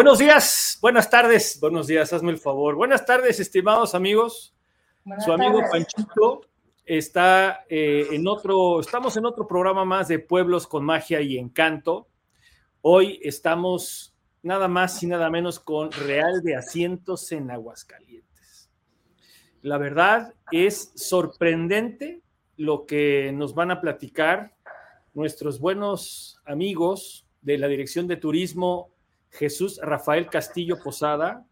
Buenos días, buenas tardes, buenos días, hazme el favor. Buenas tardes, estimados amigos. Su amigo Panchito está eh, en otro, estamos en otro programa más de Pueblos con Magia y Encanto. Hoy estamos nada más y nada menos con Real de Asientos en Aguascalientes. La verdad es sorprendente lo que nos van a platicar nuestros buenos amigos de la Dirección de Turismo, Jesús Rafael Castillo Posada,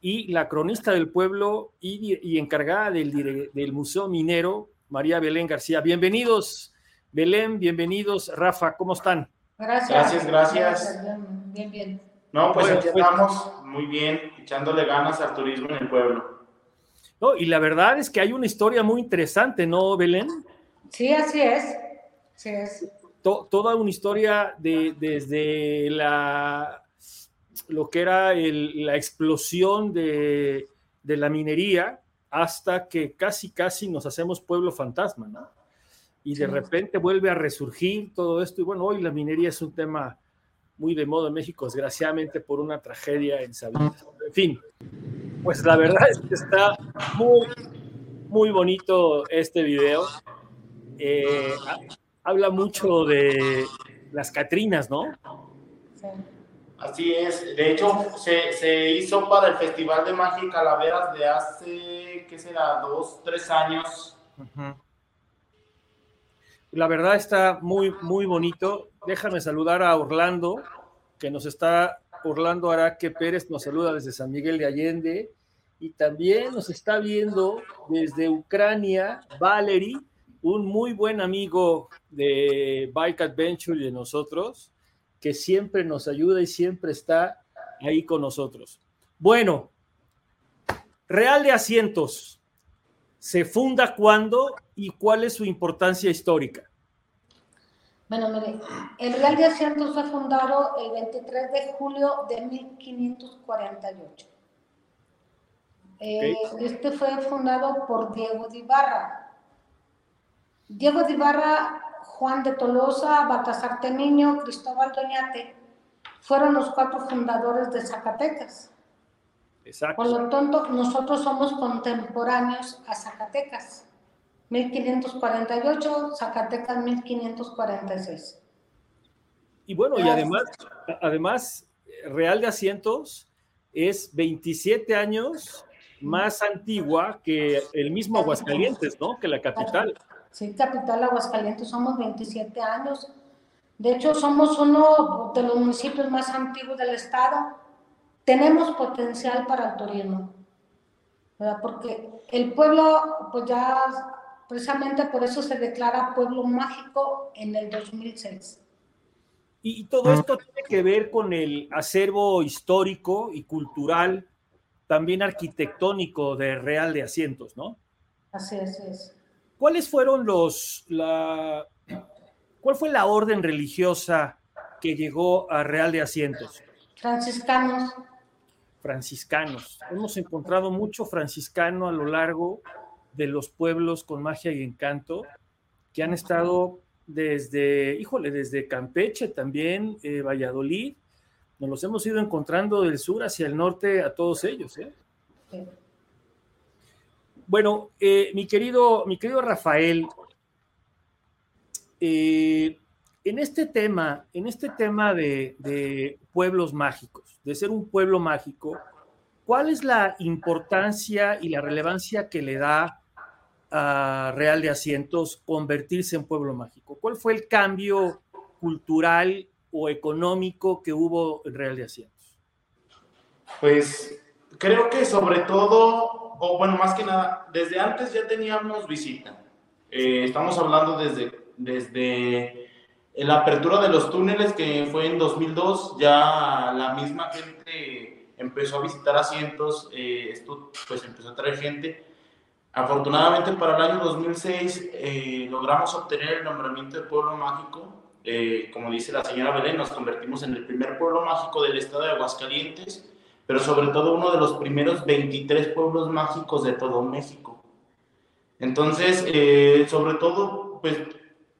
y la cronista del pueblo y, encargada del, del, Museo Minero, María Belén García. Bienvenidos, Belén, bienvenidos, Rafa, ¿cómo están? Gracias, gracias. Bien, bien. No, pues aquí pues, estamos muy bien, echándole ganas al turismo en el pueblo. No, y la verdad es que hay una historia muy interesante, ¿no, Belén? Sí, así es. Sí, es. toda una historia de, desde la lo que era la explosión de, la minería hasta que casi, casi nos hacemos pueblo fantasma, ¿no? Y de repente vuelve a resurgir todo esto. Y bueno, hoy la minería es un tema muy de moda en México, desgraciadamente por una tragedia en Sabina. En fin, pues la verdad es que está muy, muy bonito este video. Eh, habla mucho de las Catrinas, ¿no? Sí. Así es, de hecho se, hizo para el Festival de Magia Calaveras de hace, ¿qué será? Dos, tres años. La verdad está muy, muy bonito. Déjame saludar a Orlando, que nos está, Orlando Araque Pérez nos saluda desde San Miguel de Allende y también nos está viendo desde Ucrania, Valery, un muy buen amigo de Bike Adventure y de nosotros que siempre nos ayuda y siempre está ahí con nosotros. Bueno, Real de Asientos, ¿se funda cuándo y cuál es su importancia histórica? Bueno, mire, el Real de Asientos fue fundado el 23 de julio de 1548. Eh, este fue fundado por Diego de Ibarra. Diego de Ibarra Juan de Tolosa, Baltasar Temiño, Cristóbal Doñate, fueron los cuatro fundadores de Zacatecas. Exacto. Por lo tanto, nosotros somos contemporáneos a Zacatecas. 1548, Zacatecas 1546. Y bueno, y además, además, Real de Asientos es 27 años más antigua que el mismo Aguascalientes, ¿no? Que la capital. Sí, capital Aguascalientes, somos 27 años. De hecho, somos uno de los municipios más antiguos del estado. Tenemos potencial para el turismo, ¿verdad? porque el pueblo, pues ya precisamente por eso se declara pueblo mágico en el 2006. Y, todo esto tiene que ver con el acervo histórico y cultural, también arquitectónico de Real de Asientos, ¿no? Así es. Así es. ¿Cuáles fueron los, la, cuál fue la orden religiosa que llegó a Real de Asientos? Franciscanos. Franciscanos. Hemos encontrado mucho franciscano a lo largo de los pueblos con magia y encanto que han estado desde, híjole, desde Campeche también, eh, Valladolid. Nos los hemos ido encontrando del sur hacia el norte a todos ellos. ¿eh? Sí. Bueno, eh, mi, querido, mi querido Rafael, eh, en este tema, en este tema de, pueblos mágicos, de ser un pueblo mágico, ¿cuál es la importancia y la relevancia que le da a Real de Asientos convertirse en pueblo mágico? ¿Cuál fue el cambio cultural o económico que hubo en Real de Asientos? Pues creo que sobre todo o bueno, más que nada, desde antes ya teníamos visita. Eh, estamos hablando desde, desde la apertura de los túneles, que fue en 2002, ya la misma gente empezó a visitar asientos, eh, esto pues empezó a traer gente. Afortunadamente para el año 2006 eh, logramos obtener el nombramiento de pueblo mágico. como dice la señora Belén, nos convertimos en el primer pueblo mágico del estado de Aguascalientes pero sobre todo uno de los primeros 23 pueblos mágicos de todo México. Entonces, eh, sobre todo, pues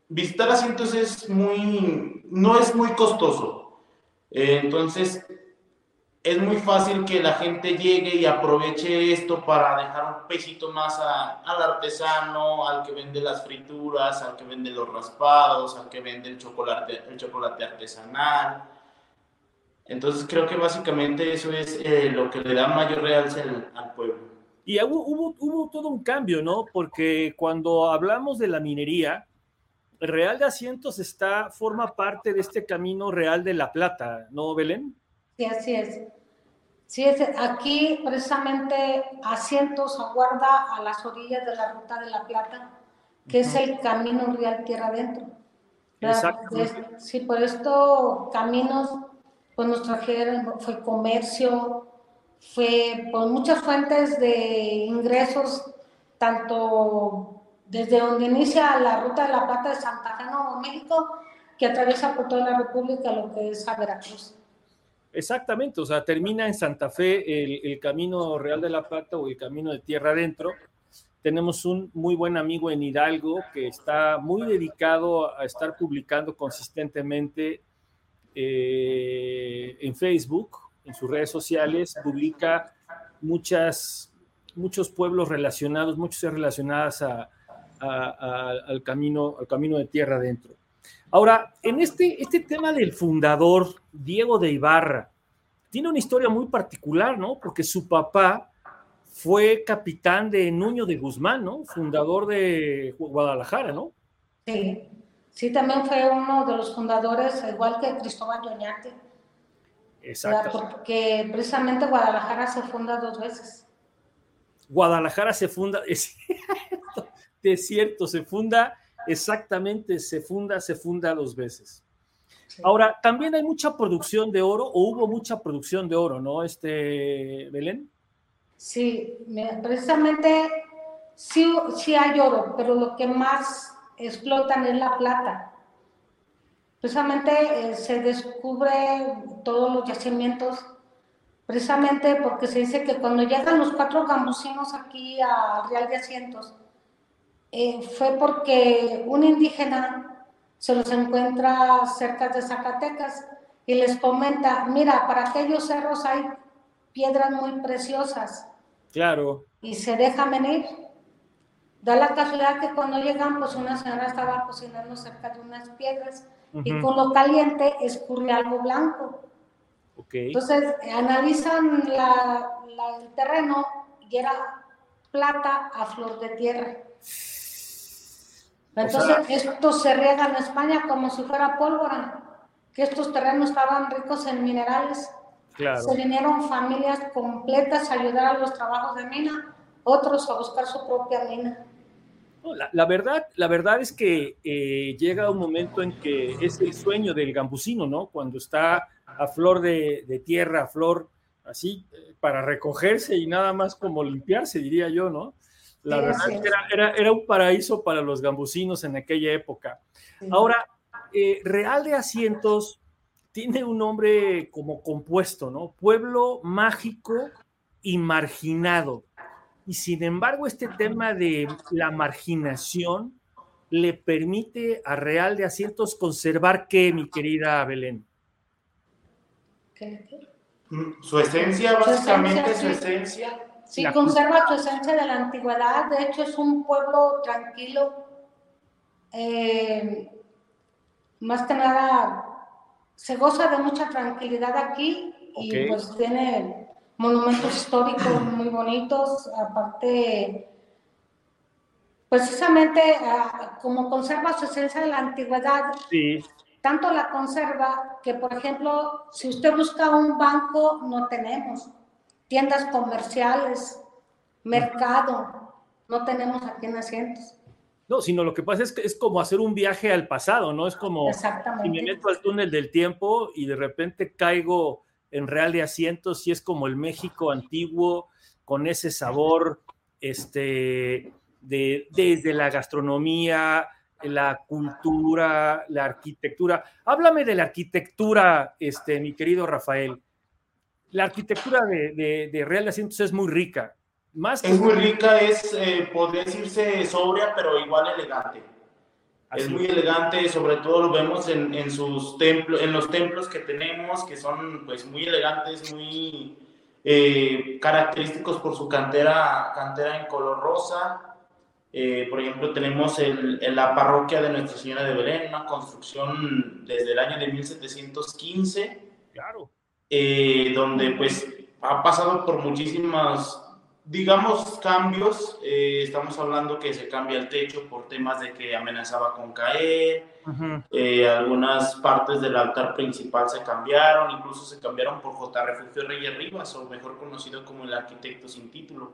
visitar asientos es muy, no es muy costoso. Eh, entonces, es muy fácil que la gente llegue y aproveche esto para dejar un pesito más al artesano, al que vende las frituras, al que vende los raspados, al que vende el chocolate, el chocolate artesanal. Entonces creo que básicamente eso es eh, lo que le da mayor realce al, pueblo. Y hubo, hubo, hubo, todo un cambio, ¿no? Porque cuando hablamos de la minería, Real de Asientos está, forma parte de este camino real de La Plata, ¿no, Belén? Sí, así es. Sí, es, aquí precisamente Asientos aguarda a las orillas de la Ruta de la Plata, que es el camino real tierra adentro. Exacto. Sí, por esto caminos pues nos trajeron, fue comercio, fue por muchas fuentes de ingresos, tanto desde donde inicia la ruta de la plata de Santa Fe, Nuevo México, que atraviesa por toda la República lo que es a Veracruz. Exactamente, o sea, termina en Santa Fe el, Camino Real de la Plata o el Camino de Tierra Adentro. Tenemos un muy buen amigo en Hidalgo que está muy dedicado a estar publicando consistentemente eh, en Facebook, en sus redes sociales, publica muchas, muchos pueblos relacionados, muchas relacionadas al, camino, al camino de tierra adentro. Ahora, en este, este tema del fundador, Diego de Ibarra, tiene una historia muy particular, ¿no? Porque su papá fue capitán de Nuño de Guzmán, ¿no? Fundador de Guadalajara, ¿no? Sí. Sí, también fue uno de los fundadores, igual que Cristóbal Doñate. Exacto. Porque precisamente Guadalajara se funda dos veces. Guadalajara se funda, es cierto, es cierto, se funda exactamente, se funda, se funda dos veces. Ahora, también hay mucha producción de oro, o hubo mucha producción de oro, ¿no, este Belén? Sí, precisamente sí, sí hay oro, pero lo que más explotan es la plata. Precisamente eh, se descubre todos los yacimientos, precisamente porque se dice que cuando llegan los cuatro gambusinos aquí a Real de Asientos, eh, fue porque un indígena se los encuentra cerca de Zacatecas y les comenta, mira, para aquellos cerros hay piedras muy preciosas. Claro. Y se deja venir. Da la casualidad que cuando llegan, pues una señora estaba cocinando cerca de unas piedras y con lo caliente escurre algo blanco. Entonces analizan el terreno y era plata a flor de tierra. Entonces esto se riega en España como si fuera pólvora, que estos terrenos estaban ricos en minerales. Se vinieron familias completas a ayudar a los trabajos de mina, otros a buscar su propia mina. La, verdad, la verdad es que eh, llega un momento en que es el sueño del gambusino, ¿no? Cuando está a flor de, tierra, a flor así, eh, para recogerse y nada más como limpiarse, diría yo, ¿no? La verdad era, era, un paraíso para los gambusinos en aquella época. Ahora, eh, Real de Asientos tiene un nombre como compuesto, ¿no? Pueblo mágico y marginado. Y sin embargo, este tema de la marginación le permite a Real de Asientos conservar qué, mi querida Belén. Su esencia, básicamente su esencia. Sí, conserva su esencia de la antigüedad. De hecho, es un pueblo tranquilo. Eh, más que nada, se goza de mucha tranquilidad aquí y pues tiene monumentos históricos muy bonitos, aparte, precisamente ah, como conserva su esencia de la antigüedad, tanto la conserva que, por ejemplo, si usted busca un banco, no tenemos, tiendas comerciales, mercado, no tenemos aquí en asientos. No, sino lo que pasa es que es como hacer un viaje al pasado, ¿no? Es como si me meto al túnel del tiempo y de repente caigo en Real de Asientos sí es como el México antiguo, con ese sabor, este, de, desde la gastronomía, la cultura, la arquitectura. Háblame de la arquitectura, este, mi querido Rafael. La arquitectura de, Real de Asientos es muy rica. Más es muy rica, es, eh, podría decirse sobria, pero igual elegante. Es muy elegante, sobre todo lo vemos en, en, sus templos, en los templos que tenemos, que son pues muy elegantes, muy eh, característicos por su cantera, cantera en color rosa. Eh, por ejemplo, tenemos el, la parroquia de Nuestra Señora de Belén, una construcción desde el año de 1715. Claro. Eh, donde pues ha pasado por muchísimas digamos, cambios, eh, estamos hablando que se cambia el techo por temas de que amenazaba con caer, eh, algunas partes del altar principal se cambiaron, incluso se cambiaron por J. Refugio Reyes Rivas, o mejor conocido como el arquitecto sin título.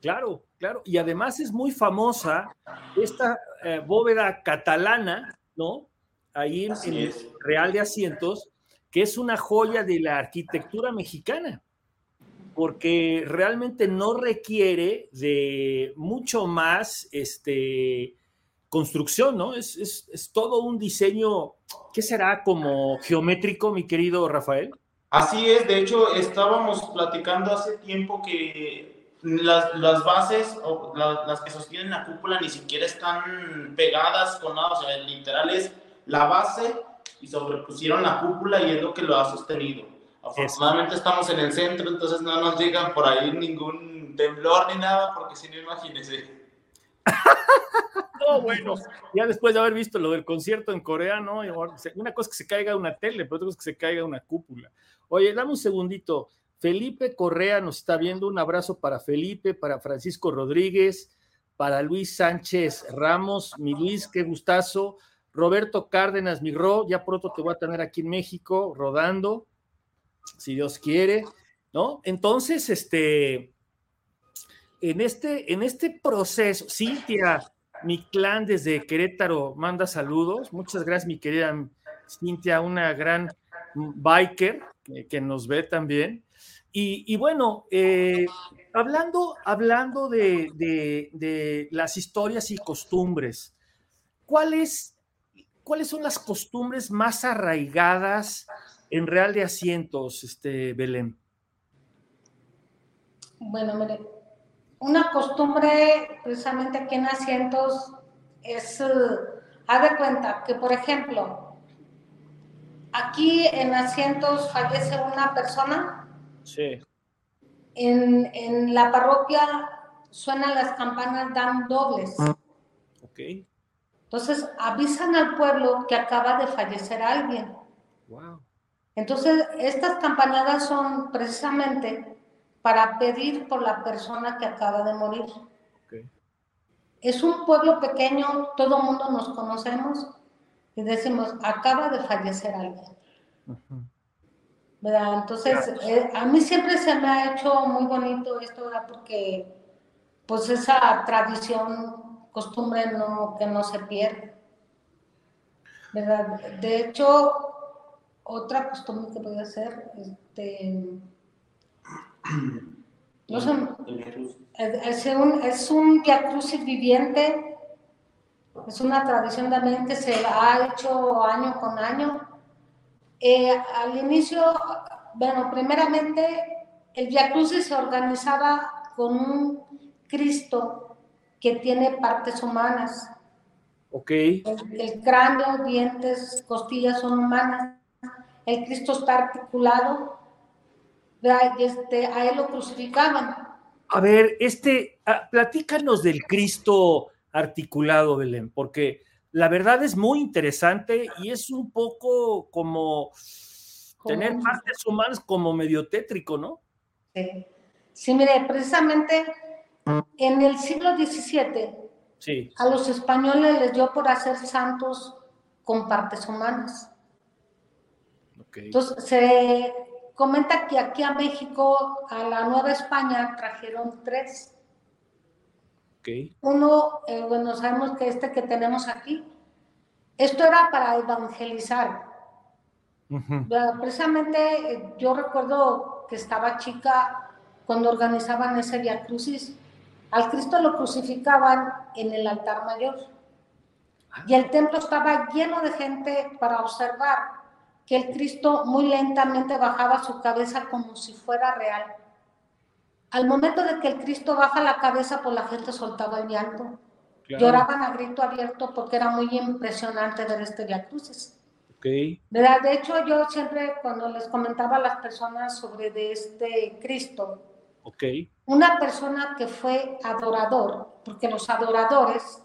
Claro, claro, y además es muy famosa esta eh, bóveda catalana, ¿no? Ahí en, en el Real de Asientos, que es una joya de la arquitectura mexicana porque realmente no requiere de mucho más este, construcción, ¿no? Es, es, es, todo un diseño, ¿qué será? Como geométrico, mi querido Rafael. Así es, de hecho estábamos platicando hace tiempo que las, las bases, o la, las que sostienen la cúpula, ni siquiera están pegadas con nada, o sea, literal es la base y sobrepusieron la cúpula y es lo que lo ha sostenido. Afortunadamente estamos en el centro, entonces no nos llegan por ahí ningún temblor ni nada, porque si no, imagínense. no, bueno, ya después de haber visto lo del concierto en Corea, ¿no? Una cosa es que se caiga una tele, pero otra cosa es que se caiga una cúpula. Oye, dame un segundito. Felipe Correa nos está viendo. Un abrazo para Felipe, para Francisco Rodríguez, para Luis Sánchez Ramos. Mi Luis, qué gustazo. Roberto Cárdenas, mi Ro, ya pronto te voy a tener aquí en México rodando si Dios quiere, ¿no? Entonces, este, en este, en este proceso, Cintia, mi clan desde Querétaro manda saludos. Muchas gracias, mi querida Cintia, una gran biker que, nos ve también. Y, bueno, eh, hablando, hablando de, de, las historias y costumbres, ¿cuáles, ¿cuáles son las costumbres más arraigadas en Real de Asientos, este, Belén? Bueno, mire, una costumbre precisamente aquí en Asientos es, uh, haz de cuenta que, por ejemplo, aquí en Asientos fallece una persona. Sí. En, en la parroquia suenan las campanas, dan dobles. Ok. Entonces avisan al pueblo que acaba de fallecer alguien. Wow. Entonces, estas campanadas son precisamente para pedir por la persona que acaba de morir. Es un pueblo pequeño, todo el mundo nos conocemos y decimos, acaba de fallecer alguien. ¿Verdad? Entonces, eh, a mí siempre se me ha hecho muy bonito esto, ¿verdad? Porque pues esa tradición, costumbre no, que no se pierde. ¿Verdad? De hecho, otra costumbre que puede ser, este, no sé, es, un, es un viviente, es una tradición también que se ha hecho año con año. Eh, al inicio, bueno, primeramente el Via se organizaba con un Cristo que tiene partes humanas. Ok. el cráneo, dientes, costillas son humanas el Cristo está articulado, este, a él lo crucificaban. A ver, este, platícanos del Cristo articulado, Belén, porque la verdad es muy interesante y es un poco como tener partes humanas como medio tétrico, ¿no? Sí. Sí, mire, precisamente en el siglo XVII sí. a los españoles les dio por hacer santos con partes humanas. Entonces, se comenta que aquí a México, a la Nueva España, trajeron tres. Uno, eh, bueno, sabemos que este que tenemos aquí, esto era para evangelizar. Precisamente eh, yo recuerdo que estaba chica cuando organizaban ese Via Crucis. Al Cristo lo crucificaban en el altar mayor. Ah. Y el templo estaba lleno de gente para observar que el Cristo muy lentamente bajaba su cabeza como si fuera real. Al momento de que el Cristo baja la cabeza, pues la gente soltaba el llanto. Lloraban a grito abierto porque era muy impresionante ver este Via Crucis. Okay. ¿Verdad? De hecho, yo siempre cuando les comentaba a las personas sobre de este Cristo, okay. una persona que fue adorador, porque los adoradores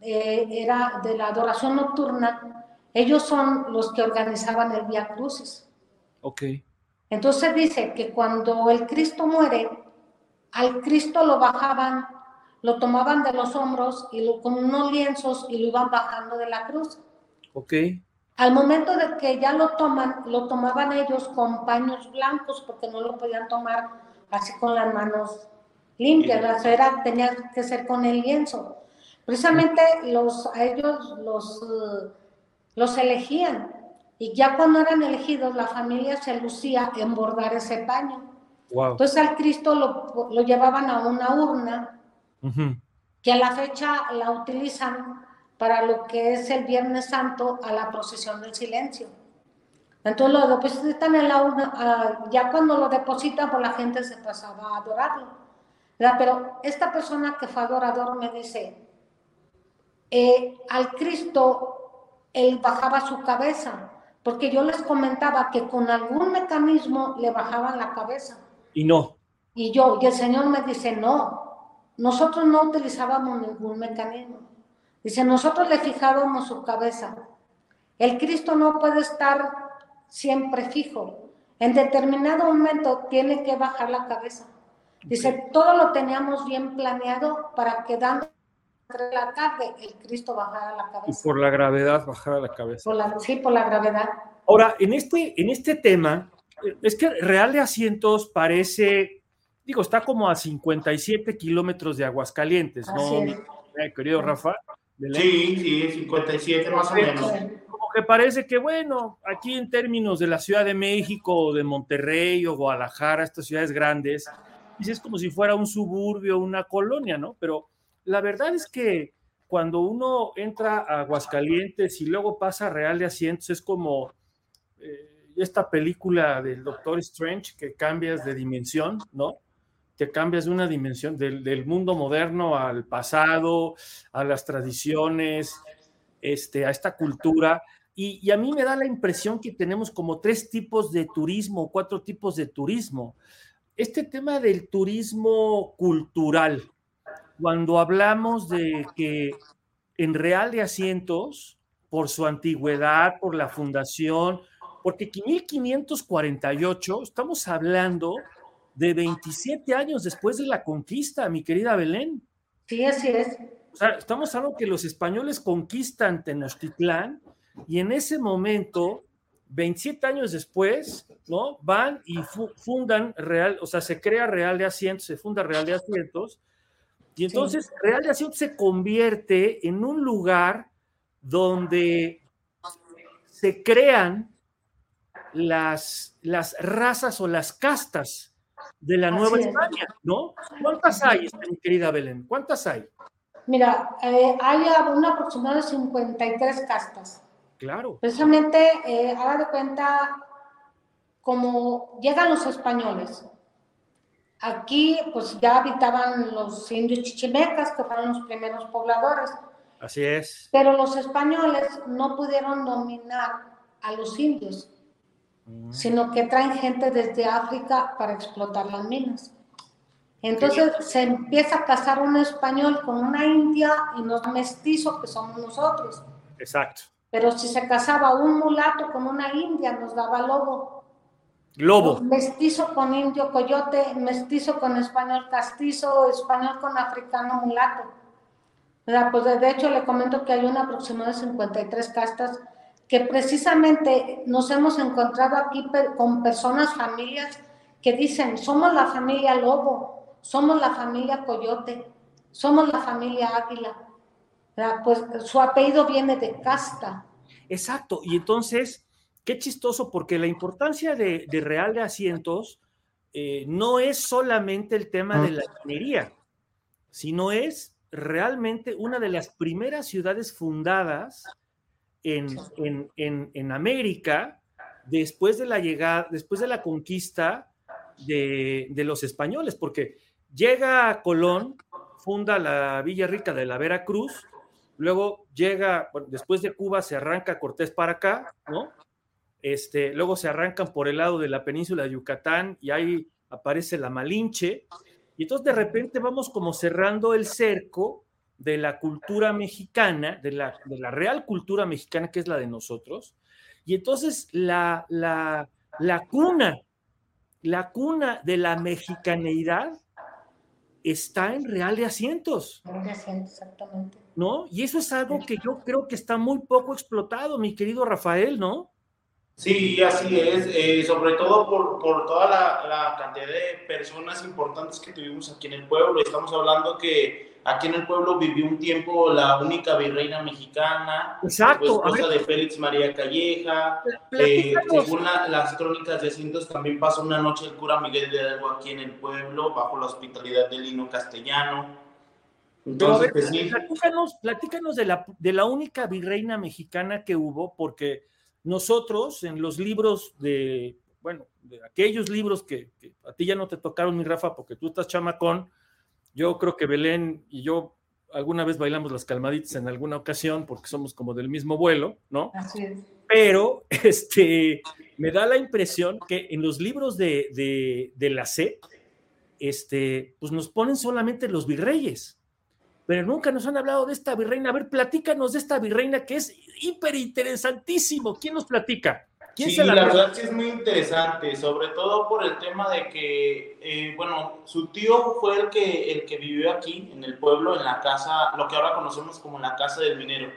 eh, era de la adoración nocturna, ellos son los que organizaban el Via Crucis. Ok. Entonces dice que cuando el Cristo muere, al Cristo lo bajaban lo tomaban de los hombros y lo, con unos lienzos y lo iban bajando de la cruz. Ok. Al momento de que ya lo toman, lo tomaban ellos con paños blancos porque no lo podían tomar así con las manos limpias, la tenía que ser con el lienzo. Precisamente los, a ellos los, los elegían y ya cuando eran elegidos la familia se lucía en bordar ese paño. Wow. Entonces al Cristo lo, lo llevaban a una urna que a la fecha la utilizan para lo que es el Viernes Santo a la procesión del silencio. Entonces lo depositan en la urna, ah, ya cuando lo depositan, pues la gente se pasaba a adorarlo. Pero esta persona que fue adorador me dice, eh, al Cristo él bajaba su cabeza, porque yo les comentaba que con algún mecanismo le bajaban la cabeza. Y no. Y yo, y el Señor me dice, no, nosotros no utilizábamos ningún mecanismo. Dice, nosotros le fijábamos su cabeza. El Cristo no puede estar siempre fijo. En determinado momento tiene que bajar la cabeza. Dice, todo lo teníamos bien planeado para que dando la tarde el Cristo bajara la cabeza. Y por la gravedad bajara la cabeza. sí, por la gravedad. Ahora, en este, en este tema, es que Real de Asientos parece digo, está como a 57 kilómetros de Aguascalientes, ¿no? Eh, querido Rafa. Sí, sí, 57 más o menos. Como que parece que, bueno, aquí en términos de la Ciudad de México, o de Monterrey o Guadalajara, estas ciudades grandes, es como si fuera un suburbio, una colonia, ¿no? Pero la verdad es que cuando uno entra a Aguascalientes y luego pasa a Real de Asientos, es como eh, esta película del Doctor Strange que cambias de dimensión, ¿no? te cambias de una dimensión del, mundo moderno al pasado, a las tradiciones, este, a esta cultura. Y, a mí me da la impresión que tenemos como tres tipos de turismo, cuatro tipos de turismo. Este tema del turismo cultural, cuando hablamos de que en Real de Asientos, por su antigüedad, por la fundación, porque 1548, estamos hablando de 27 años después de la conquista, mi querida Belén. Sí, así es. O sea, estamos hablando que los españoles conquistan Tenochtitlán y en ese momento, 27 años después, ¿no? Van y fundan Real, o sea, se crea Real de Asientos, se funda Real de Asientos, y entonces Real de Asientos se convierte en un lugar donde se crean las, las razas o las castas de la Nueva España, ¿no? ¿Cuántas hay, este, mi querida Belén? ¿Cuántas hay? Mira, eh, hay un aproximado de 53 castas. Claro. Precisamente, eh, haga de cuenta, como llegan los españoles, aquí pues ya habitaban los indios chichimecas, que fueron los primeros pobladores. Así es. Pero los españoles no pudieron dominar a los indios sino que traen gente desde África para explotar las minas. Entonces se empieza a casar un español con una india y nos mestizos que somos nosotros. Exacto. Pero si se casaba un mulato con una india, nos daba lobo. Lobo. Mestizo con indio coyote, mestizo con español castizo, español con africano mulato. Pues de hecho le comento que hay una aproximada de 53 castas que precisamente nos hemos encontrado aquí con personas, familias que dicen, somos la familia lobo, somos la familia coyote, somos la familia águila. Pues su apellido viene de casta. Exacto, y entonces, qué chistoso, porque la importancia de, Real de Asientos eh, no es solamente el tema de la minería, sino es realmente una de las primeras ciudades fundadas en, América después de la llegada, después de la conquista de, los españoles, porque llega Colón, funda la Villa Rica de la Veracruz, luego llega, después de Cuba se arranca Cortés para acá, ¿no? Este, luego se arrancan por el lado de la península de Yucatán y ahí aparece la Malinche, y entonces de repente vamos como cerrando el cerco de la cultura mexicana, de la, de la real cultura mexicana que es la de nosotros, y entonces la, la, la cuna, la cuna de la mexicaneidad está en Real de Asientos. Real de Asientos, exactamente. ¿No? Y eso es algo que yo creo que está muy poco explotado, mi querido Rafael, ¿no? Sí, así es, eh, sobre todo por, por toda la, la, cantidad de personas importantes que tuvimos aquí en el pueblo. Estamos hablando que aquí en el pueblo vivió un tiempo la única virreina mexicana, Exacto. esposa de Félix María Calleja. Eh, según la, las crónicas de Cintos, también pasó una noche el cura Miguel de Hidalgo aquí en el pueblo, bajo la hospitalidad de Lino Castellano. Entonces, ver, pues, sí. platícanos, platícanos de, la, de la única virreina mexicana que hubo, porque nosotros en los libros de, bueno, de aquellos libros que, que, a ti ya no te tocaron, mi Rafa, porque tú estás chamacón, yo creo que Belén y yo alguna vez bailamos las calmaditas en alguna ocasión, porque somos como del mismo vuelo, ¿no? Así es. Pero este, me da la impresión que en los libros de, de, de la C, este, pues nos ponen solamente los virreyes pero nunca nos han hablado de esta virreina. A ver, platícanos de esta virreina que es hiper interesantísimo. ¿Quién nos platica? ¿Quién sí, la, la verdad sí es muy interesante, sobre todo por el tema de que, eh, bueno, su tío fue el que, el que vivió aquí, en el pueblo, en la casa, lo que ahora conocemos como la casa del minero.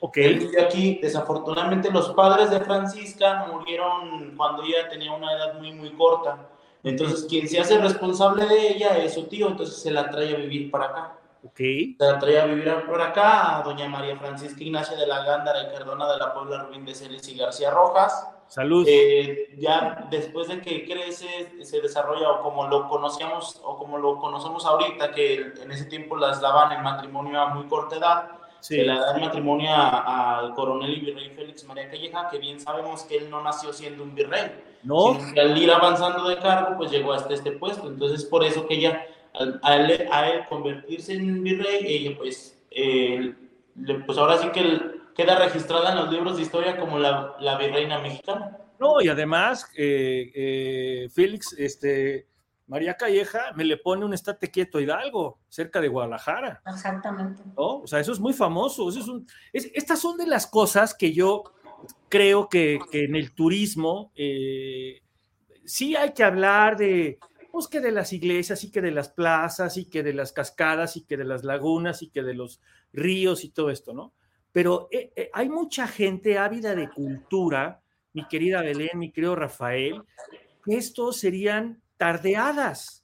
Ok. Él vivió aquí, desafortunadamente los padres de Francisca murieron cuando ella tenía una edad muy, muy corta. Entonces, quien se hace responsable de ella es su tío, entonces se la trae a vivir para acá. Okay. Se traía a vivir por acá a doña María Francisca Ignacia de la Gándara y Cardona de la Puebla Rubín de Celis y García Rojas. Salud. Eh, ya después de que crece, se desarrolla o como lo conocíamos o como lo conocemos ahorita, que en ese tiempo las daban en matrimonio a muy corta edad, Sí. se la da en matrimonio al coronel y virrey Félix María Calleja, que bien sabemos que él no nació siendo un virrey, No, sino que al ir avanzando de cargo, pues llegó hasta este puesto. Entonces, por eso que ella, al, a, él, a él convertirse en virrey, ella pues, eh, le- pues ahora sí que él queda registrada en los libros de historia como la, la virreina mexicana. no, y además, eh, eh, Félix, este, María Calleja me le pone un estate quieto a Hidalgo, cerca de Guadalajara. Exactamente. ¿no? O sea, eso es muy famoso. Eso es un, es- estas son de las cosas que yo creo que, que en el turismo eh, sí hay que hablar de, pues que de las iglesias y que de las plazas y que de las cascadas y que de las lagunas y que de los ríos y todo esto, ¿no? Pero eh, eh, hay mucha gente ávida de cultura, mi querida Belén, mi querido Rafael, estos serían tardeadas.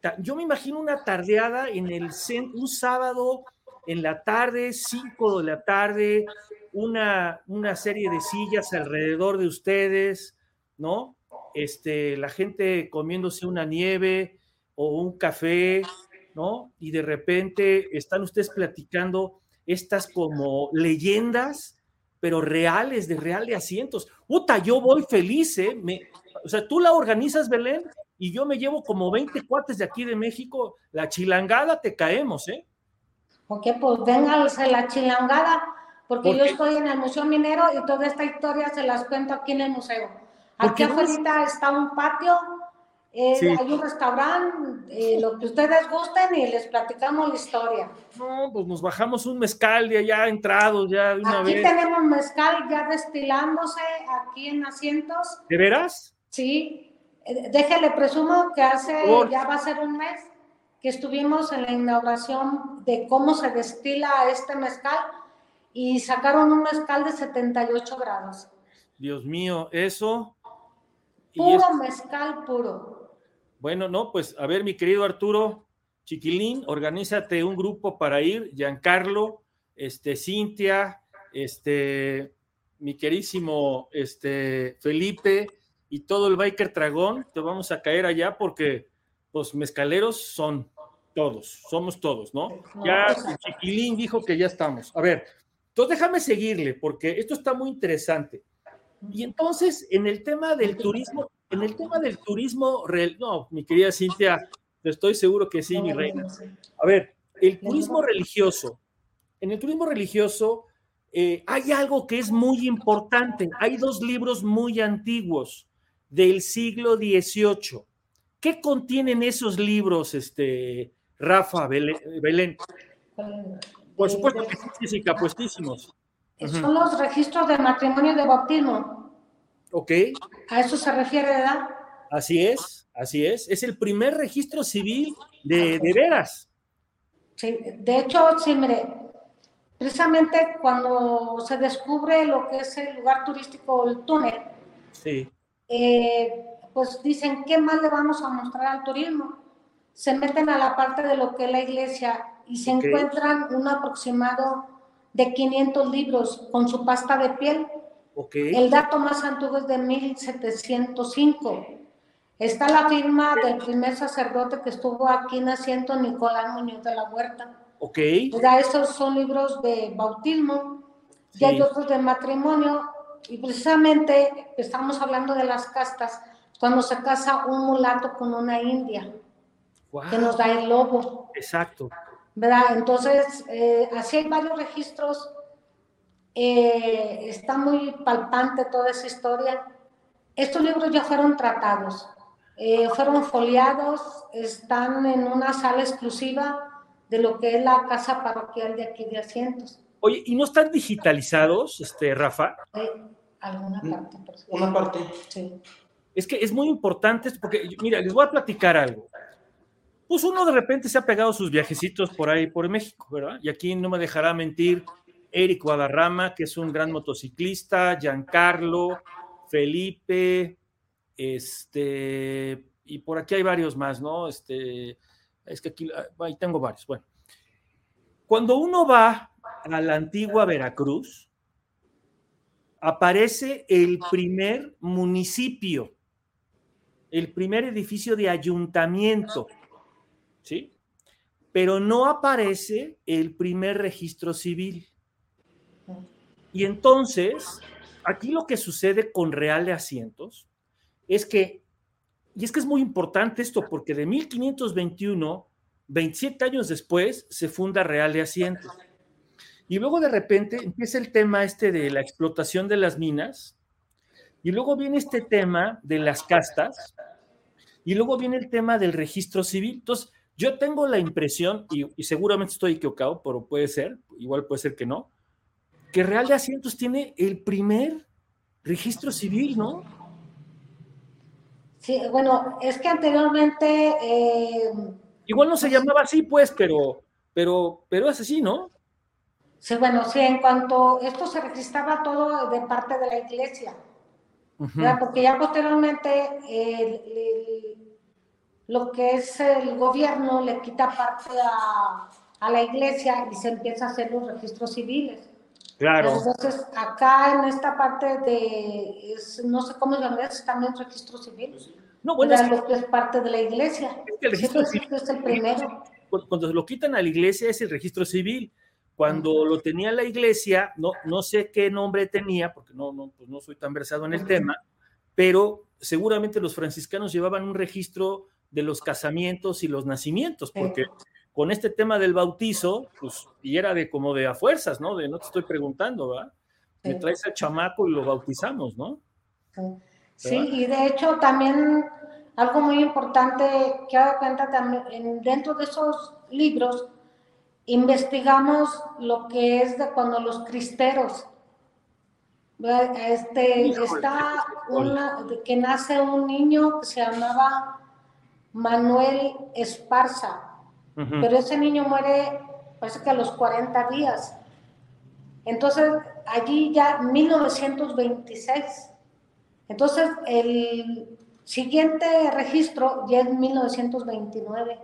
Ta- Yo me imagino una tardeada en el cen- un sábado en la tarde, 5 de la tarde, una, una serie de sillas alrededor de ustedes, ¿no? Este, la gente comiéndose una nieve o un café, ¿no? Y de repente están ustedes platicando estas como leyendas, pero reales, de reales asientos. Puta, yo voy feliz, ¿eh? Me- o sea, tú la organizas, Belén, y yo me llevo como 20 cuates de aquí de México, la chilangada te caemos, ¿eh? Ok, pues vénganse la chilangada, porque ¿Por yo estoy en el Museo Minero y toda esta historia se las cuento aquí en el museo. ¿Por Aquí afuera está un patio, eh, Sí. hay un restaurante, eh, lo que ustedes gusten y les platicamos la historia. No, pues nos bajamos un mezcal de allá entrados ya de una Aquí vez. tenemos mezcal ya destilándose aquí en asientos. ¿De veras? Sí, Eh, déjele presumo que hace, Por- ya va a ser un mes que estuvimos en la inauguración de cómo se destila este mezcal y sacaron un mezcal de 78 grados. Dios mío, eso. Puro es- mezcal puro. bueno, no, pues a ver, mi querido Arturo, Chiquilín, organízate un grupo para ir, Giancarlo, este, Cintia, este, mi querísimo, este, Felipe y todo el biker dragón, te vamos a caer allá porque los mezcaleros son todos, somos todos, ¿no? Ya Chiquilín dijo que ya estamos. A ver, entonces déjame seguirle porque esto está muy interesante. Y entonces, en el tema del turismo, en el tema del turismo, no, mi querida Cintia, estoy seguro que sí, mi reina. A ver, el turismo religioso. En el turismo religioso eh, hay algo que es muy importante. Hay dos libros muy antiguos del siglo XVIII. ¿Qué contienen esos libros, este, Rafa Belén? Por supuesto que sí, puestísimos. Son los registros de matrimonio y de bautismo. Ok. A eso se refiere, ¿verdad? Así es, así es. Es el primer registro civil de, de veras. Sí, de hecho, sí, mire, precisamente cuando se descubre lo que es el lugar turístico, el túnel, sí. Eh, pues dicen, ¿qué más le vamos a mostrar al turismo? Se meten a la parte de lo que es la iglesia y se encuentran un aproximado de 500 libros con su pasta de piel. El dato más antiguo es de 1705. Está la firma del primer sacerdote que estuvo aquí naciendo, Nicolás Muñoz de la Huerta. Ok. Ya estos son libros de bautismo, y hay otros de matrimonio, y precisamente estamos hablando de las castas, cuando se casa un mulato con una india, que nos da el lobo. Exacto. ¿Verdad? Entonces, eh, así hay varios registros. Eh, está muy palpante toda esa historia. Estos libros ya fueron tratados, eh, fueron foliados, están en una sala exclusiva de lo que es la casa parroquial de aquí de Asientos. Oye, ¿y no están digitalizados, este, Rafa? alguna mm, parte. Una parte. Sí. Es que es muy importante, porque, mira, les voy a platicar algo. Pues uno de repente se ha pegado sus viajecitos por ahí, por México, ¿verdad? Y aquí no me dejará mentir Eric Guadarrama, que es un gran motociclista, Giancarlo, Felipe, este, y por aquí hay varios más, ¿no? Este, es que aquí, ahí tengo varios. Bueno, cuando uno va a la antigua Veracruz, aparece el primer municipio, el primer edificio de ayuntamiento, ¿sí? Pero no aparece el primer registro civil. Y entonces, aquí lo que sucede con Real de Asientos es que, y es que es muy importante esto, porque de 1521, 27 años después, se funda Real de Asientos. Y luego de repente empieza el tema este de la explotación de las minas, y luego viene este tema de las castas, y luego viene el tema del registro civil. Entonces, yo tengo la impresión, y, seguramente estoy equivocado, pero puede ser, igual puede ser que no, que Real de Asientos tiene el primer registro civil, ¿no? Sí, bueno, es que anteriormente... Eh, igual no se llamaba así, pues, pero, pero, pero es así, ¿no? Sí, bueno, sí, en cuanto esto se registraba todo de parte de la iglesia, porque ya posteriormente lo que es el gobierno le quita parte a, a, la iglesia y se empieza a hacer los registros civiles. Claro. Entonces, acá en esta parte de, no sé cómo llamarse, es también registro civil. No, bueno, es, lo que es parte de la iglesia. Es que el registro civil es el primero. Cuando lo quitan a la iglesia es el registro civil cuando lo tenía la iglesia, no, no sé qué nombre tenía, porque no, no, pues no soy tan versado en el tema, pero seguramente los franciscanos llevaban un registro de los casamientos y los nacimientos, porque con este tema del bautizo, pues, y era de como de a fuerzas, ¿no? De no te estoy preguntando, ¿verdad? Me traes al chamaco y lo bautizamos, ¿no? Sí, y de hecho también algo muy importante que ha dado cuenta también dentro de esos libros investigamos lo que es de cuando los cristeros, este, está una, que nace un niño que se llamaba Manuel Esparza, pero ese niño muere parece que a los 40 días. Entonces, allí ya 1926. Entonces, el siguiente registro ya es 1929.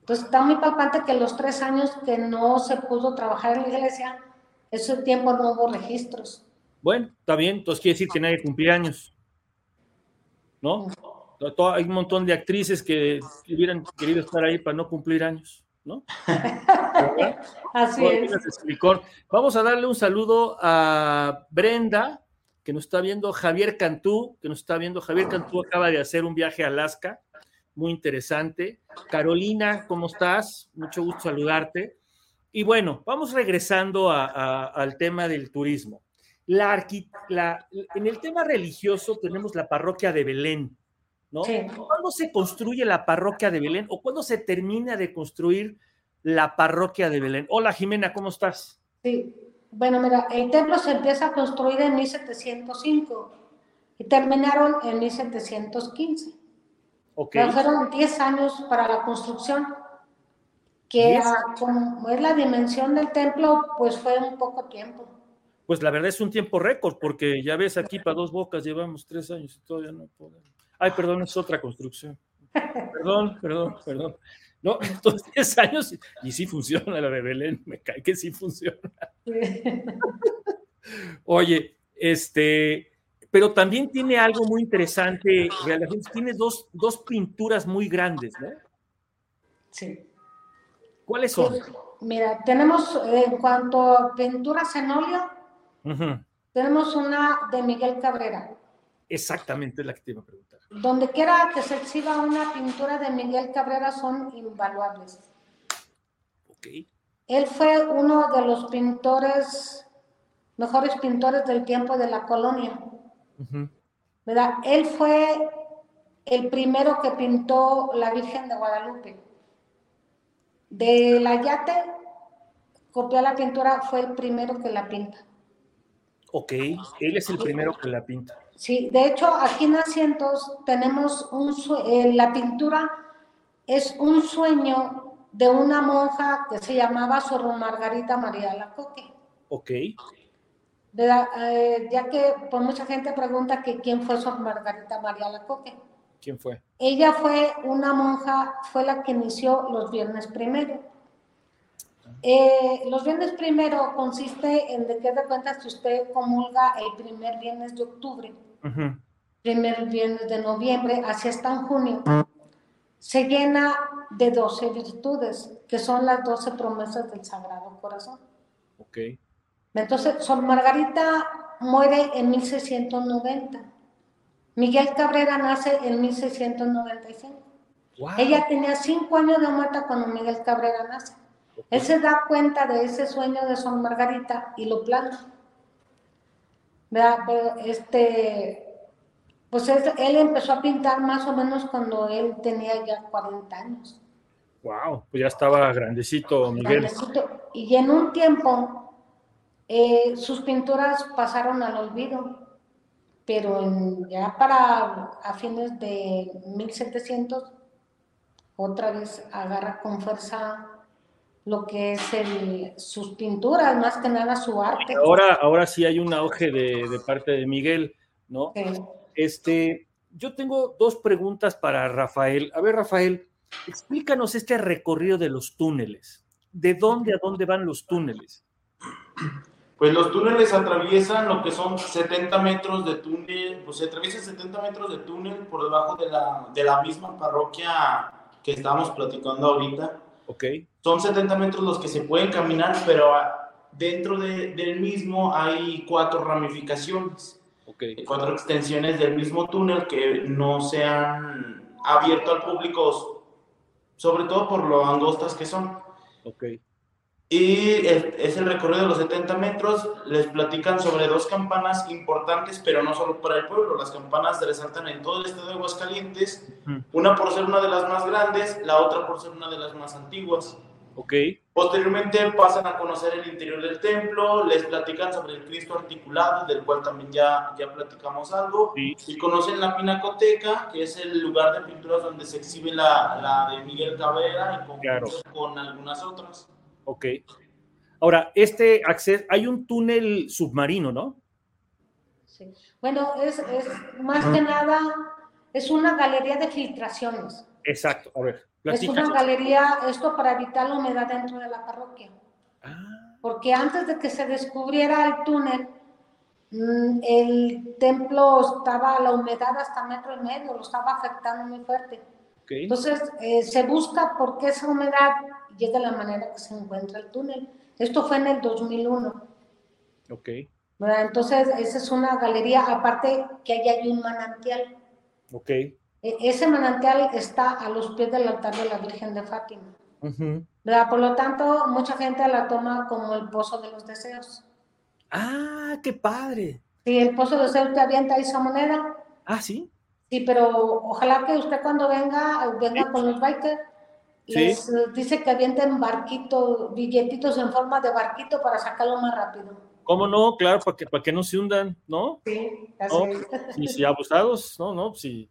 Entonces está muy palpante que los tres años que no se pudo trabajar en la iglesia, ese tiempo no hubo registros. Bueno, está bien, entonces quiere decir que nadie cumplía años. ¿No? Hay un montón de actrices que hubieran querido estar ahí para no cumplir años, ¿no? Así es. Vamos a darle un saludo a Brenda, que nos está viendo, Javier Cantú, que nos está viendo. Javier Cantú acaba de hacer un viaje a Alaska muy interesante. Carolina, ¿cómo estás? Mucho gusto saludarte. Y bueno, vamos regresando al tema del turismo. La, la, en el tema religioso tenemos la parroquia de Belén, ¿no? ¿Cuándo se construye la parroquia de Belén o cuándo se termina de construir la parroquia de Belén? Hola Jimena, ¿cómo estás? Sí, bueno, mira, el templo se empieza a construir en 1705 y terminaron en 1715. Okay. fueron 10 años para la construcción, que como es la dimensión del templo, pues fue un poco tiempo. Pues la verdad es un tiempo récord, porque ya ves aquí para dos bocas llevamos tres años y todavía no podemos. Ay, perdón, es otra construcción. Perdón, perdón, perdón. No, estos 10 años y sí funciona la de Belén, me cae que sí funciona. Oye, este, pero también tiene algo muy interesante, tiene dos, dos pinturas muy grandes, ¿no? Sí. ¿Cuáles son? mira, tenemos en cuanto a pinturas en óleo, tenemos una de Miguel Cabrera. Exactamente la que te iba a preguntar. Donde quiera que se exhiba una pintura de Miguel Cabrera son invaluables. Ok. Él fue uno de los pintores, mejores pintores del tiempo de la colonia. ¿Verdad? Él fue el primero que pintó la Virgen de Guadalupe. De la Yate, copió la pintura, fue el primero que la pinta. Ok, él es el primero que la pinta. Sí, de hecho, aquí en Asientos tenemos un eh, la pintura es un sueño de una monja que se llamaba Sor Margarita María Lacoque. Ok. Eh, ya que por mucha gente pregunta que quién fue Sor Margarita María Lacoque. ¿Quién fue? Ella fue una monja, fue la que inició los viernes primero. Eh, los viernes primero consiste en de qué de cuenta si usted comulga el primer viernes de octubre primer viernes de noviembre, hacia hasta en junio, se llena de 12 virtudes, que son las 12 promesas del Sagrado Corazón. Ok. Entonces, Sor Margarita muere en 1690. Miguel Cabrera nace en 1695. Ella tenía cinco años de muerta cuando Miguel Cabrera nace. Él se da cuenta de ese sueño de Sor Margarita y lo plana. Este, pues él, empezó a pintar más o menos cuando él tenía ya 40 años. Wow, pues ya estaba grandecito, Miguel. Y en un tiempo eh, sus pinturas pasaron al olvido, pero ya para a fines de 1700 otra vez agarra con fuerza lo que es el, sus pinturas, más que nada su arte. Ahora, ahora sí hay un auge de, parte de Miguel, ¿no? Este, yo tengo dos preguntas para Rafael. A ver, Rafael, explícanos este recorrido de los túneles. ¿De dónde a dónde van los túneles? Pues los túneles atraviesan lo que son 70 metros de túnel, pues se atraviesan 70 metros de túnel por debajo de la, de la misma parroquia que estamos platicando ahorita. Son 70 metros los que se pueden caminar, pero dentro del mismo hay cuatro ramificaciones. Cuatro extensiones del mismo túnel que no se han abierto al público, sobre todo por lo angostas que son. Okay. Y es el recorrido de los 70 metros. Les platican sobre dos campanas importantes, pero no solo para el pueblo. Las campanas se resaltan en todo el estado de Aguascalientes. Una por ser una de las más grandes, la otra por ser una de las más antiguas. Ok. Posteriormente pasan a conocer el interior del templo, les platican sobre el Cristo articulado, del cual también ya, ya platicamos algo, y conocen la Pinacoteca, que es el lugar de pinturas donde se exhibe la, la de Miguel Cabrera y con, con algunas otras. Ok. Ahora, este acceso, hay un túnel submarino, ¿no? Sí. Bueno, es, más que nada, es una galería de filtraciones. Exacto, a ver. Es una galería, esto para evitar la humedad dentro de la parroquia. Ah. Porque antes de que se descubriera el túnel, mm, el templo estaba, la humedad hasta metro y medio, lo estaba afectando muy fuerte. Entonces, eh, se busca por qué esa humedad y es de la manera que se encuentra el túnel. Esto fue en el 2001. Ok. Entonces, esa es una galería, aparte que ahí hay un manantial. Ok. E, ese manantial está a los pies del altar de la Virgen de Fátima. Por lo tanto, mucha gente la toma como el pozo de los deseos. Ah, qué padre. Sí, el pozo de deseos te avienta esa moneda. Ah, sí. Sí, pero ojalá que usted cuando venga, venga con los bikers, les eh, dice que avienten barquitos, billetitos en forma de barquito para sacarlo más rápido. ¿Cómo no? Claro, para que, para que no se hundan, ¿no? Sí, así Si abusados, no, no, sí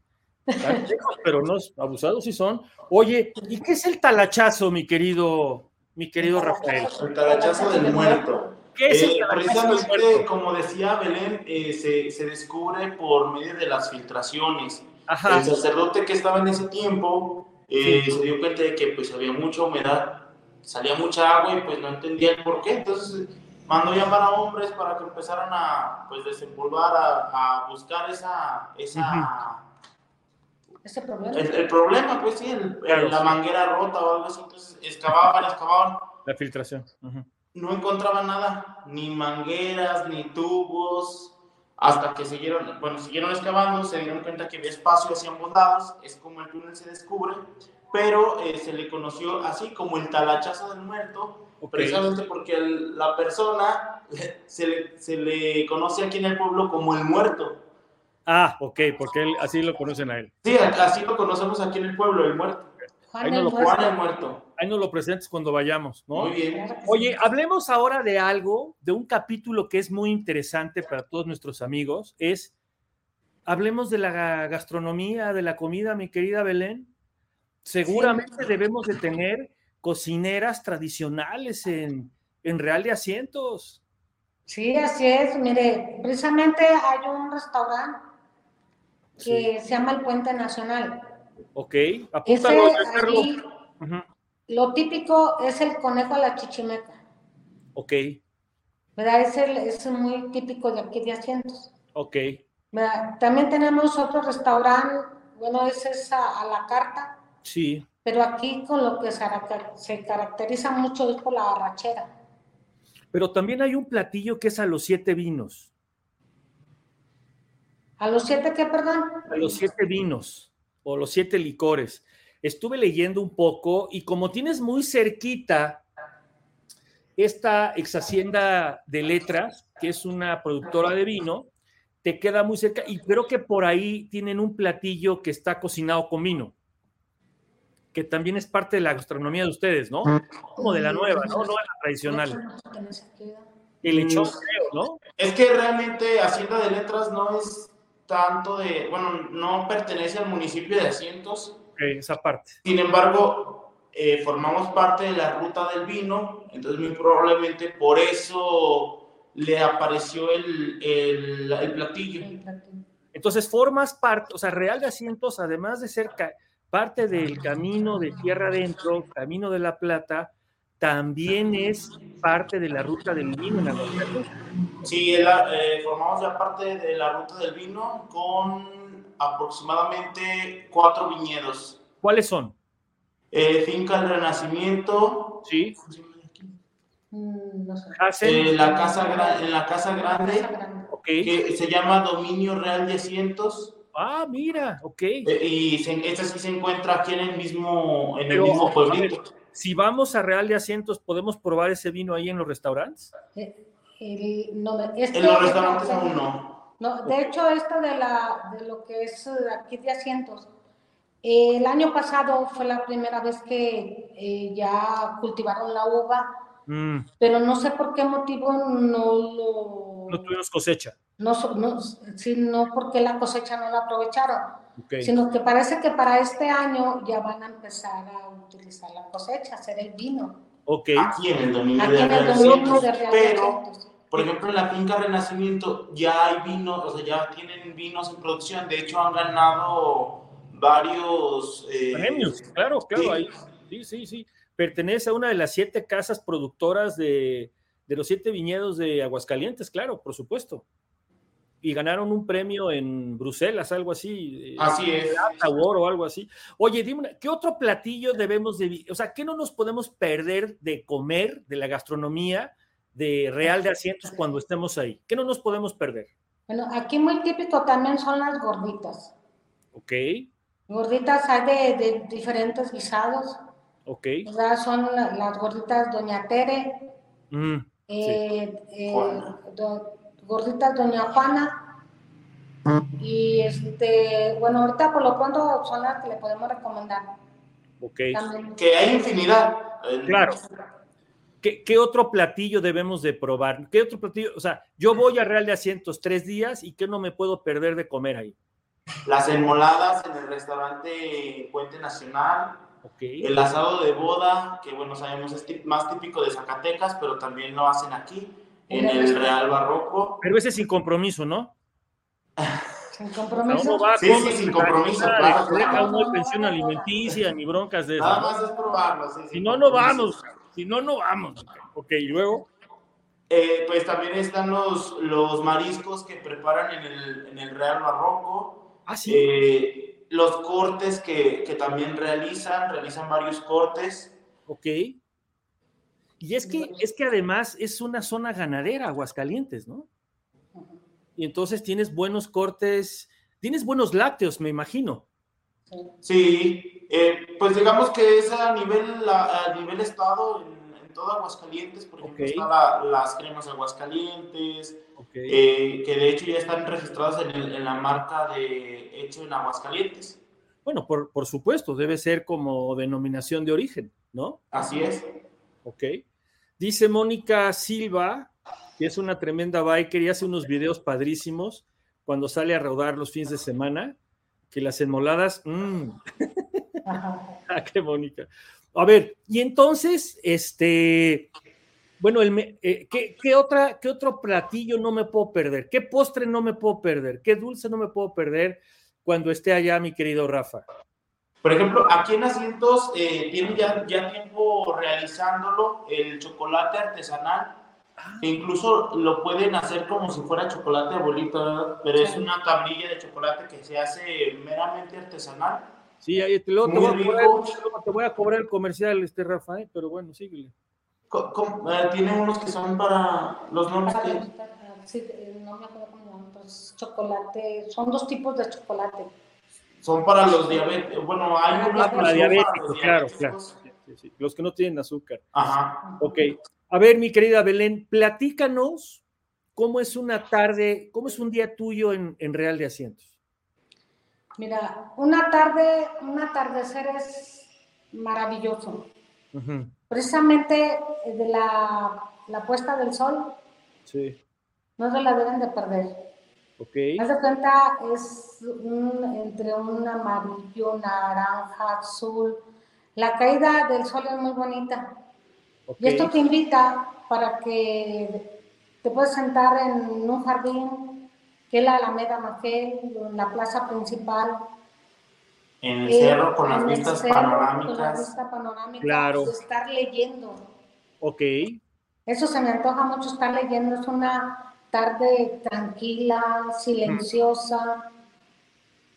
pero no, abusados sí son. Oye, ¿y qué es el talachazo, mi querido, mi querido Rafael? El talachazo del muerto. ¿Qué es el eh, precisamente, como decía Belén, eh, se, se, descubre por medio de las filtraciones. El sacerdote que estaba en ese tiempo eh, se dio cuenta de que pues había mucha humedad, salía mucha agua y pues no entendía el por qué. Entonces mandó llamar a hombres para que empezaran a pues desempolvar, a, a buscar esa, esa el, problema, pues sí, la manguera rota o algo así, entonces excavaban, excavaban. La filtración. No encontraban nada, ni mangueras, ni tubos, hasta que siguieron, bueno, siguieron excavando, se dieron cuenta que había espacio hacia ambos lados, es como el túnel se descubre, pero eh, se le conoció así como el talachazo del muerto, precisamente porque la persona se le, se le conoce aquí en el pueblo como el muerto. Ah, ok, porque él, así lo conocen a él. Sí, así lo conocemos aquí en el pueblo, el muerto. Ahí no, lo, muerto. Ahí nos lo presentes cuando vayamos, ¿no? Muy bien. Oye, hablemos ahora de algo, de un capítulo que es muy interesante para todos nuestros amigos, es, hablemos de la gastronomía, de la comida, mi querida Belén. Seguramente debemos de tener cocineras tradicionales en, en Real de Asientos. Sí, así es. Mire, precisamente hay un restaurante que se llama el Puente Nacional. Ok, apúntalo Lo típico es el conejo a la chichimeca. Ok. ¿Verdad? Es, es muy típico de aquí de Asientos. Ok. También tenemos otro restaurante, bueno, ese es a, la carta. Sí. Pero aquí con lo que se, se caracteriza mucho es por la arrachera. Pero también hay un platillo que es a los siete vinos. ¿A los siete qué, perdón? A los siete vinos o los siete licores. Estuve leyendo un poco y como tienes muy cerquita esta ex hacienda de letras, que es una productora de vino, te queda muy cerca y creo que por ahí tienen un platillo que está cocinado con vino, que también es parte de la gastronomía de ustedes, ¿no? Como de la nueva, ¿no? No de la tradicional. El lechón, creo, ¿no? Es que realmente Hacienda de Letras no es tanto de, bueno, no pertenece al municipio de Asientos. Esa parte. Sin embargo, eh, formamos parte de la ruta del vino, entonces muy probablemente por eso le apareció el, el, platillo. Entonces formas parte, o sea, Real de Asientos, además de ser parte del camino de tierra adentro, camino de la plata, también es parte de la ruta del vino en la Sí, eh, formamos ya parte de la ruta del vino con aproximadamente cuatro viñedos. ¿Cuáles son? Eh, Finca El Renacimiento. Sí. Mm, eh, la casa en la casa grande, que se llama Dominio Real de Asientos. Ah, mira, ok. y esta sí se encuentra aquí en el mismo, en el mismo pueblito si vamos a Real de Asientos, ¿podemos probar ese vino ahí en los restaurantes? Eh, este en los restaurantes aún no. No. De hecho, esto de, la, de lo que es eh, aquí de Asientos, el año pasado fue la primera vez que eh, ya cultivaron la uva, mm. pero no sé por qué motivo no lo... No tuvimos cosecha. No, no, sino porque la cosecha no la aprovecharon sino que parece que para este año ya van a empezar a utilizar la cosecha, hacer el vino. Ok. Aquí en el dominio de, de pero, por ejemplo, en la finca Renacimiento ya hay vinos, o sea, ya tienen vinos en producción, de hecho han ganado varios... Eh, Premios, claro, claro, sí. sí, sí, sí. Pertenece a una de las siete casas productoras de, de los siete viñedos de Aguascalientes, claro, por supuesto y ganaron un premio en Bruselas, algo así. Eh, así es. o algo así. Oye, dime, ¿qué otro platillo debemos de, o sea, qué no nos podemos perder de comer de la gastronomía de Real de Asientos cuando estemos ahí? ¿Qué no nos podemos perder? Bueno, aquí muy típico también son las gorditas. Ok. Gorditas hay de, diferentes guisados. Ok. son las gorditas Doña Tere, mm, eh, eh, gorditas Doña Juana. Y este, bueno, ahorita por lo pronto son las que le podemos recomendar. Ok. Que hay infinidad. Claro. ¿Qué, ¿Qué, otro platillo debemos de probar? ¿Qué otro platillo? O sea, yo voy a Real de Asientos tres días y ¿qué no me puedo perder de comer ahí? Las enmoladas en el restaurante Puente Nacional. El asado de boda, que bueno, sabemos es más típico de Zacatecas, pero también lo hacen aquí, en el Real Barroco. Pero ese sin compromiso, ¿no? Sin compromiso. sí, sí, sin compromiso. Claro, deja una pensión alimenticia, ni broncas de eso. Nada más es probarlo. Sí, si no, no vamos. Si no, no vamos. Ok, y luego. Eh, pues también están los, los mariscos que preparan en el, en el Real Barroco. Ah, eh, los cortes que, también realizan, realizan varios cortes. Ok. Y es que, es que además es una zona ganadera, Aguascalientes, ¿no? Y entonces tienes buenos cortes, tienes buenos lácteos, me imagino. Sí, eh, pues digamos que es a nivel, a, nivel estado, todo Aguascalientes, por ejemplo, están las cremas Aguascalientes, eh, que de hecho ya están registradas en, la marca de hecho en Aguascalientes. Bueno, por, por, supuesto, debe ser como denominación de origen, ¿no? Así es. Ok. Dice Mónica Silva, que es una tremenda biker y hace unos videos padrísimos cuando sale a rodar los fines de semana, que las enmoladas, mmm. ah, qué Mónica. A ver, y entonces, este, bueno, el, eh, ¿qué, otra, ¿qué otro platillo no me puedo perder? ¿Qué postre no me puedo perder? ¿Qué dulce no me puedo perder cuando esté allá, mi querido Rafa? Por ejemplo, aquí en Asientos eh, tienen ya, ya, tiempo realizándolo el chocolate artesanal, que incluso lo pueden hacer como si fuera chocolate de bolita, pero es una tablilla de chocolate que se hace meramente artesanal Sí, ahí te, luego te, voy cobrar, te, voy a cobrar, el comercial, este Rafael, ¿eh? pero bueno, síguele. Eh, tiene unos que son para los nombres que... Sí, eh, no me acuerdo cómo pues chocolate, son dos tipos de chocolate. Son para los diabéticos, bueno, hay unos para diabéticos, claro, claro. Los que no tienen azúcar. Ajá. Ok. A ver, mi querida Belén, platícanos cómo es una tarde, cómo es un día tuyo en, en Real de Asientos. Mira, una tarde, un atardecer es maravilloso. Precisamente eh, de la, puesta del sol. Sí. No se la deben de perder. Ok. Haz de cuenta, es entre un amarillo, naranja, azul. La caída del sol es muy bonita. Y esto te invita para que te puedas sentar en un jardín que es la Alameda en la plaza principal. En el cerro con las vistas panorámicas. Con la vista panorámica. Claro. estar leyendo. Ok. Eso se me antoja mucho estar leyendo. Es una tarde tranquila, silenciosa,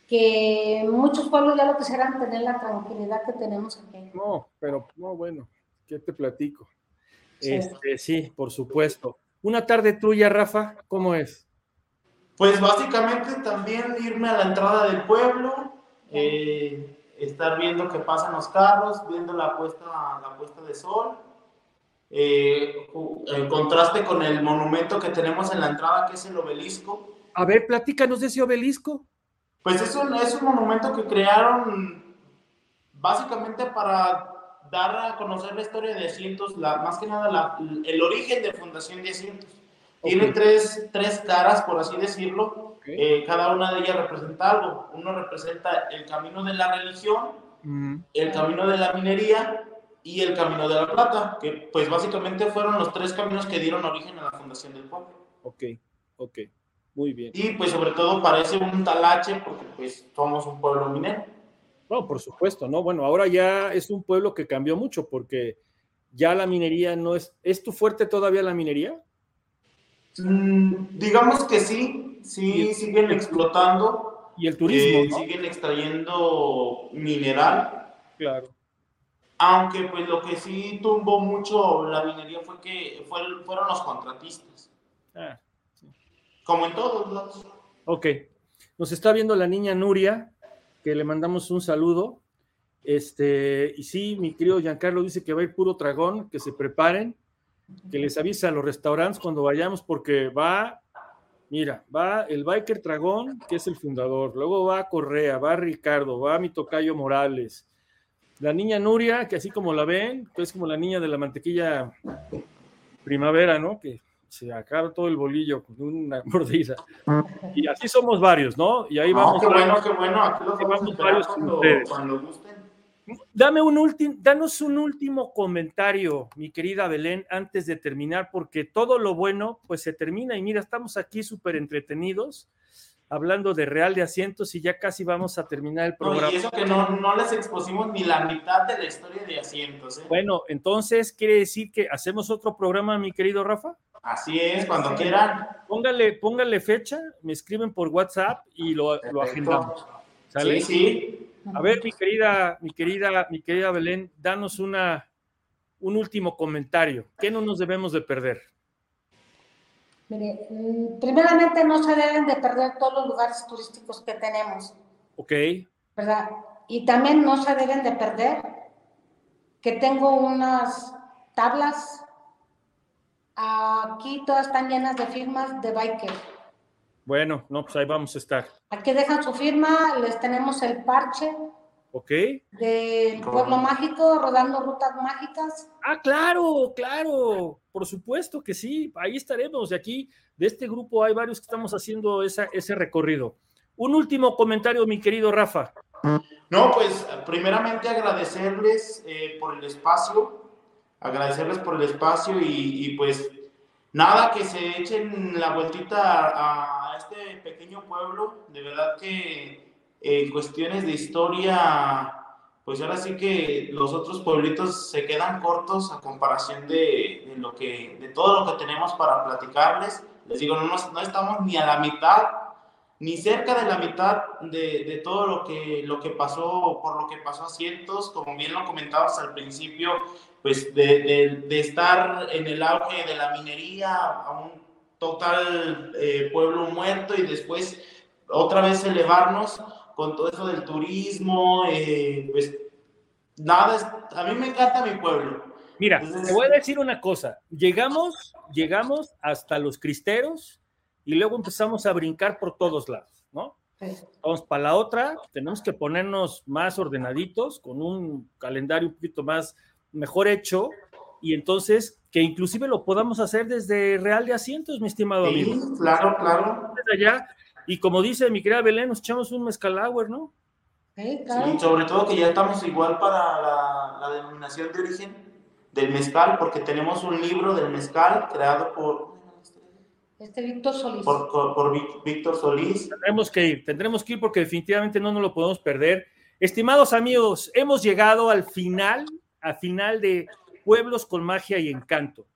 que muchos pueblos ya lo quisieran tener la tranquilidad que tenemos aquí. No, pero no, bueno, ¿qué te platico? Sí. Este, sí, por supuesto. Una tarde tuya, Rafa, ¿cómo es? Pues básicamente también irme a la entrada del pueblo, eh, estar viendo que pasan los carros, viendo la puesta, la puesta de sol, eh, en contraste con el monumento que tenemos en la entrada, que es el obelisco. A ver, platícanos de ese obelisco. Pues es un, es un monumento que crearon básicamente para dar a conocer la historia de Asientos, la, más que nada el origen de Fundación de Asientos. Tiene tres, tres, caras, por así decirlo. Eh, cada una de ellas representa algo. Uno representa el camino de la religión, el camino de la minería y el camino de la plata, que pues básicamente fueron los tres caminos que dieron origen a la fundación del pueblo. Ok, ok, muy bien. Y pues sobre todo parece un talache porque pues somos un pueblo minero. No, por supuesto, ¿no? Bueno, ahora ya es un pueblo que cambió mucho porque ya la minería no es... ¿Es tu fuerte todavía la minería? Mm, digamos que sí, sí, siguen explotando. Y el turismo. Eh, siguen extrayendo mineral. Claro. Aunque pues lo que sí tumbó mucho la minería fue que fueron los contratistas. Ah, Como en todos lados. Ok. Nos está viendo la niña Nuria. que le mandamos un saludo. Este, y sí, mi querido Giancarlo dice que va a ir puro dragón, que se preparen, que les avisa a los restaurantes cuando vayamos, porque va, mira, va el Biker Dragón, que es el fundador, luego va Correa, va Ricardo, va mi tocayo Morales, la niña Nuria, que así como la ven, que es como la niña de la mantequilla primavera, ¿no? Que se acaba todo el bolillo con una mordida. Y así somos varios, ¿no? Y ahí vamos. qué bueno, qué bueno. Aquí los vamos varios cuando, cuando gusten. Dame un último, danos un último comentario, mi querida Belén, antes de terminar, porque todo lo bueno, pues se termina. Y mira, estamos aquí súper entretenidos hablando de Real de Asientos y ya casi vamos a terminar el programa. y eso que no, no, les expusimos ni la mitad de la historia de Asientos. ¿eh? Bueno, entonces quiere decir que hacemos otro programa, mi querido Rafa. Así es, cuando quieran. Póngale, póngale fecha, me escriben por WhatsApp y lo, lo agendamos. ¿Sale? Sí, sí. A ver, mi querida, mi querida, mi querida Belén, danos una, un último comentario. ¿Qué no nos debemos de perder? Mire, mm, primeramente no se deben de perder todos los lugares turísticos que tenemos. Ok. ¿Verdad? Y también no se deben de perder que tengo unas tablas, aquí todas están llenas de firmas de biker. Bueno, no, pues ahí vamos a estar. Aquí dejan su firma, les tenemos el parche, Ok. Del pueblo mágico, rodando rutas mágicas. Ah, claro, claro, por supuesto que sí, ahí estaremos. De aquí, de este grupo, hay varios que estamos haciendo esa, ese recorrido. Un último comentario, mi querido Rafa. No, pues primeramente agradecerles eh, por el espacio, agradecerles por el espacio y, pues nada, que se echen la vueltita a, este pequeño pueblo. De verdad que en cuestiones de historia, pues ahora sí que los otros pueblitos se quedan cortos a comparación de, lo que, de todo lo que tenemos para platicarles. Les digo, no, no estamos ni a la mitad, ni cerca de la mitad de, de, todo lo que, lo que pasó, por lo que pasó a cientos, como bien lo comentabas al principio, pues de, de estar en el auge de la minería a un total eh, pueblo muerto y después otra vez elevarnos con todo eso del turismo, eh, pues nada, a mí me encanta mi pueblo. Mira, te voy a decir una cosa, llegamos, llegamos hasta los cristeros y luego empezamos a brincar por todos lados, ¿no? Vamos para la otra, tenemos que ponernos más ordenaditos, con un calendario un poquito más mejor hecho, y entonces que inclusive lo podamos hacer desde Real de Asientos, mi estimado sí, amigo. Claro, claro. Desde allá, y como dice mi querida Belén, nos echamos un mezcal hour, ¿no? Sí, claro. sobre todo que ya estamos igual para la, la, denominación de origen del mezcal, porque tenemos un libro del mezcal creado por... Este Víctor Solís. Por, por, Víctor Solís. Tendremos que ir, tendremos que ir porque definitivamente no nos lo podemos perder. Estimados amigos, hemos llegado al final, al final de Pueblos con Magia y Encanto.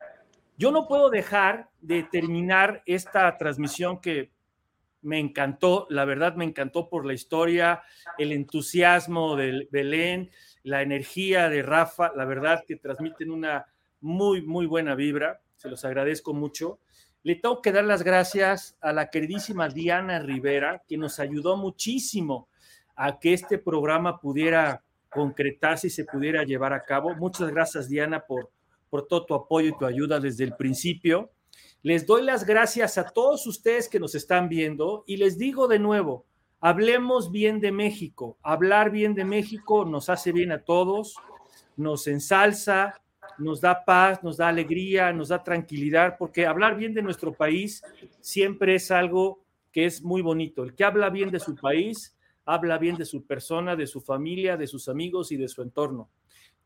Yo no puedo dejar de terminar esta transmisión que me encantó, la verdad me encantó por la historia, el entusiasmo de Belén, la energía de Rafa, la verdad que transmiten una muy, muy buena vibra, se los agradezco mucho. Le tengo que dar las gracias a la queridísima Diana Rivera, que nos ayudó muchísimo a que este programa pudiera concretarse y se pudiera llevar a cabo. Muchas gracias, Diana, por, por todo tu apoyo y tu ayuda desde el principio. Les doy las gracias a todos ustedes que nos están viendo y les digo de nuevo, hablemos bien de México. Hablar bien de México nos hace bien a todos, nos ensalza, nos da paz, nos da alegría, nos da tranquilidad, porque hablar bien de nuestro país siempre es algo que es muy bonito. El que habla bien de su país, habla bien de su persona, de su familia, de sus amigos y de su entorno.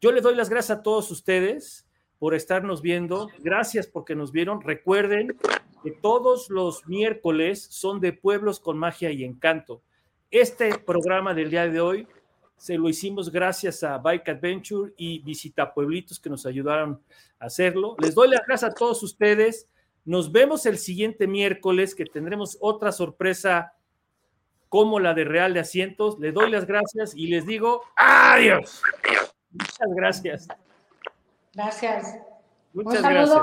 Yo les doy las gracias a todos ustedes por estarnos viendo. Gracias porque nos vieron. Recuerden que todos los miércoles son de pueblos con magia y encanto. Este programa del día de hoy se lo hicimos gracias a Bike Adventure y Visita Pueblitos que nos ayudaron a hacerlo. Les doy las gracias a todos ustedes. Nos vemos el siguiente miércoles que tendremos otra sorpresa como la de Real de Asientos. Les doy las gracias y les digo adiós. Muchas gracias. Gracias. Muchas gracias.